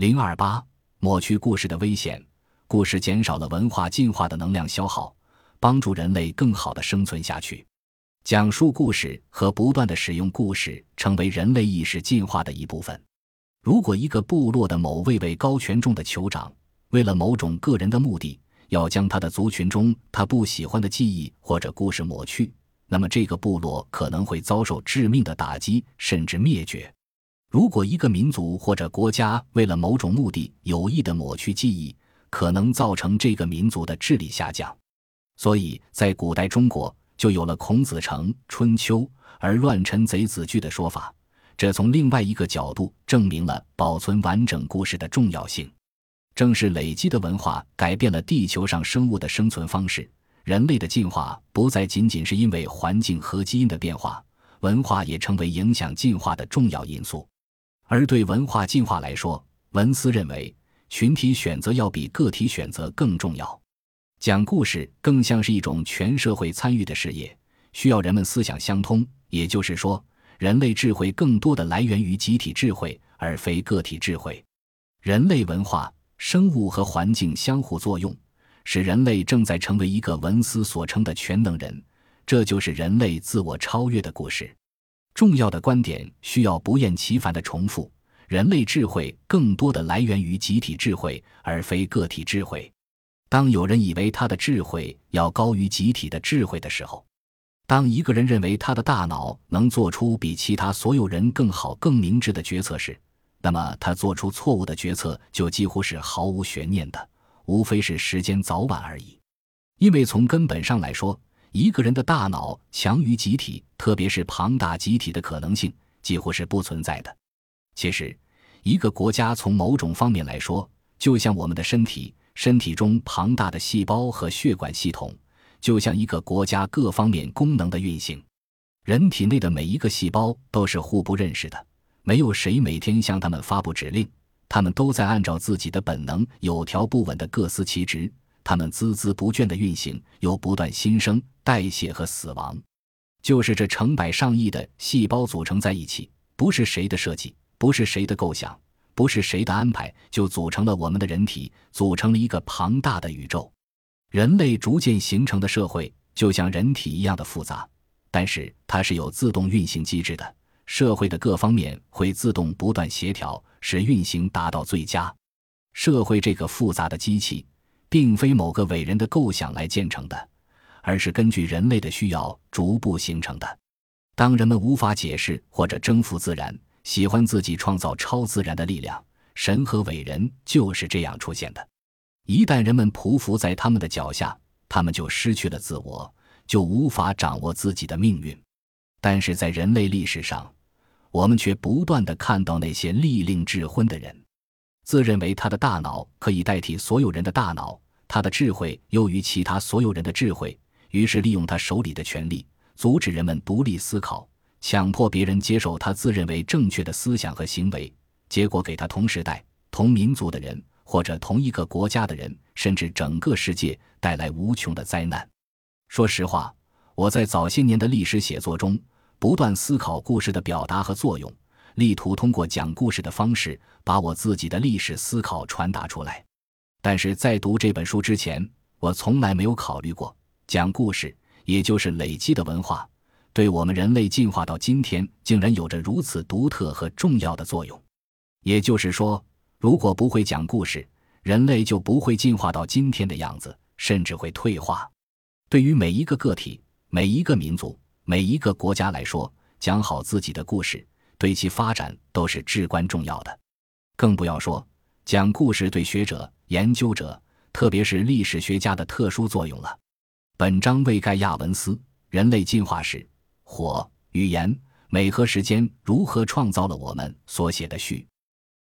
零二八，抹去故事的危险。故事减少了文化进化的能量消耗，帮助人类更好的生存下去。讲述故事和不断的使用故事，成为人类意识进化的一部分。如果一个部落的某位位高权重的酋长，为了某种个人的目的，要将他的族群中他不喜欢的记忆或者故事抹去，那么这个部落可能会遭受致命的打击，甚至灭绝。如果一个民族或者国家为了某种目的有意的抹去记忆，可能造成这个民族的智力下降，所以在古代中国就有了“孔子成春秋而乱臣贼子惧”的说法。这从另外一个角度证明了保存完整故事的重要性。正是累积的文化改变了地球上生物的生存方式，人类的进化不再仅仅是因为环境和基因的变化，文化也成为影响进化的重要因素。而对文化进化来说，文思认为。群体选择要比个体选择更重要，讲故事更像是一种全社会参与的事业，需要人们思想相通。也就是说，人类智慧更多的来源于集体智慧，而非个体智慧。人类文化、生物和环境相互作用，使人类正在成为一个文思所称的全能人。这就是人类自我超越的故事。重要的观点需要不厌其烦的重复。人类智慧更多的来源于集体智慧，而非个体智慧。当有人以为他的智慧要高于集体的智慧的时候，当一个人认为他的大脑能做出比其他所有人更好、更明智的决策时，那么他做出错误的决策就几乎是毫无悬念的，无非是时间早晚而已。因为从根本上来说，一个人的大脑强于集体，特别是庞大集体的可能性几乎是不存在的。其实，一个国家从某种方面来说，就像我们的身体，身体中庞大的细胞和血管系统，就像一个国家各方面功能的运行。人体内的每一个细胞都是互不认识的，没有谁每天向他们发布指令，他们都在按照自己的本能有条不紊地各司其职。它们孜孜不倦地运行，又不断新生、代谢和死亡，就是这成百上亿的细胞组成在一起，不是谁的设计。不是谁的构想，不是谁的安排，就组成了我们的人体，组成了一个庞大的宇宙。人类逐渐形成的社会，就像人体一样的复杂，但是它是有自动运行机制的。社会的各方面会自动不断协调，使运行达到最佳。社会这个复杂的机器，并非某个伟人的构想来建成的，而是根据人类的需要逐步形成的。当人们无法解释或者征服自然，喜欢自己创造超自然的力量，神和伟人就是这样出现的。一旦人们匍匐在他们的脚下，他们就失去了自我，就无法掌握自己的命运。但是在人类历史上，我们却不断的看到那些利令智昏的人，自认为他的大脑可以代替所有人的大脑，他的智慧优于其他所有人的智慧，于是利用他手里的权力，阻止人们独立思考。强迫别人接受他自认为正确的思想和行为，结果给他同时代、同民族的人，或者同一个国家的人，甚至整个世界带来无穷的灾难。说实话，我在早些年的历史写作中，不断思考故事的表达和作用，力图通过讲故事的方式，把我自己的历史思考传达出来。但是在读这本书之前，我从来没有考虑过讲故事，也就是累积的文化。对我们人类进化到今天，竟然有着如此独特和重要的作用。也就是说，如果不会讲故事，人类就不会进化到今天的样子，甚至会退化。对于每一个个体、每一个民族、每一个国家来说，讲好自己的故事，对其发展都是至关重要的。更不要说讲故事对学者、研究者，特别是历史学家的特殊作用了。本章为盖亚文斯《人类进化史》。火、语言、美和时间如何创造了我们所写的序？